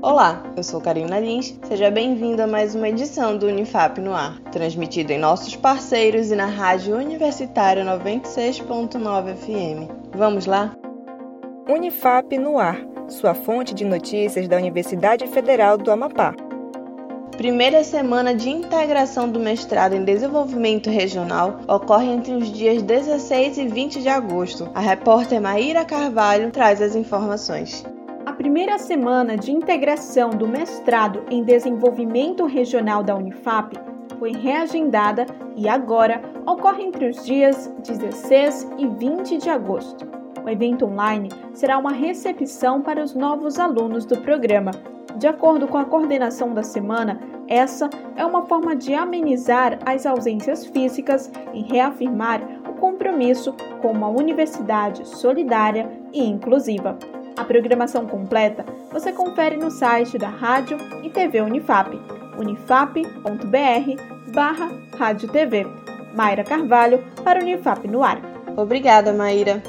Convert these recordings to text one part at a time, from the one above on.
Olá, eu sou Karina Lins, seja bem-vindo a mais uma edição do Unifap no Ar, transmitido em nossos parceiros e na Rádio Universitária 96.9 FM. Vamos lá? Unifap no Ar, sua fonte de notícias da Universidade Federal do Amapá. Primeira semana de integração do mestrado em desenvolvimento regional ocorre entre os dias 16 e 20 de agosto. A repórter Maíra Carvalho traz as informações primeira semana de integração do mestrado em desenvolvimento regional da Unifap foi reagendada e agora ocorre entre os dias 16 e 20 de agosto. O evento online será uma recepção para os novos alunos do programa. De acordo com a coordenação da semana, essa é uma forma de amenizar as ausências físicas e reafirmar o compromisso com uma universidade solidária e inclusiva. A programação completa você confere no site da Rádio e TV Unifap, unifap.br barra Rádio TV. Carvalho para Unifap no ar. Obrigada, Maíra.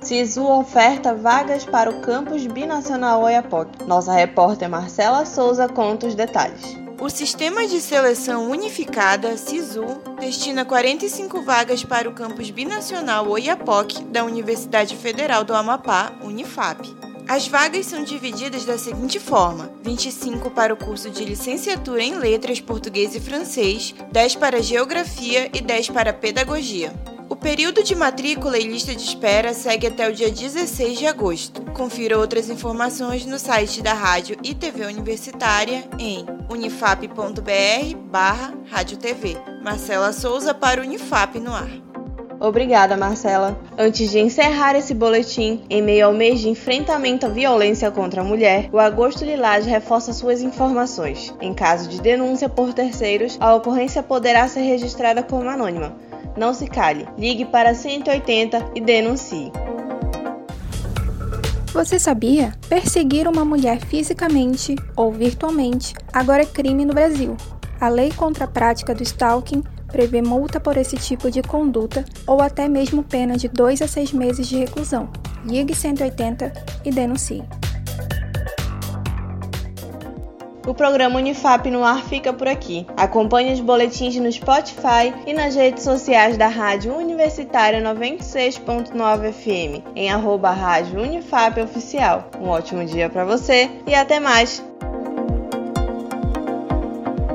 SISU oferta vagas para o campus binacional Oiapoque. Nossa repórter Marcela Souza conta os detalhes. O Sistema de Seleção Unificada, SISU, destina 45 vagas para o campus binacional Oiapoque da Universidade Federal do Amapá, Unifap. As vagas são divididas da seguinte forma: 25 para o curso de licenciatura em Letras, Português e Francês, 10 para Geografia e 10 para Pedagogia. Período de matrícula e lista de espera segue até o dia 16 de agosto. Confira outras informações no site da Rádio e TV Universitária em unifap.br barra Rádio TV. Marcela Souza para Unifap no ar. Obrigada, Marcela. Antes de encerrar esse boletim, em meio ao mês de enfrentamento à violência contra a mulher, o Agosto Lilás reforça suas informações. Em caso de denúncia por terceiros, a ocorrência poderá ser registrada como anônima não se cale. Ligue para 180 e denuncie. Você sabia? Perseguir uma mulher fisicamente ou virtualmente agora é crime no Brasil. A lei contra a prática do stalking prevê multa por esse tipo de conduta ou até mesmo pena de 2 a 6 meses de reclusão. Ligue 180 e denuncie. O programa Unifap no ar fica por aqui. Acompanhe os boletins no Spotify e nas redes sociais da Rádio Universitária 96.9 FM, em arroba Rádio Unifap Oficial. Um ótimo dia para você e até mais!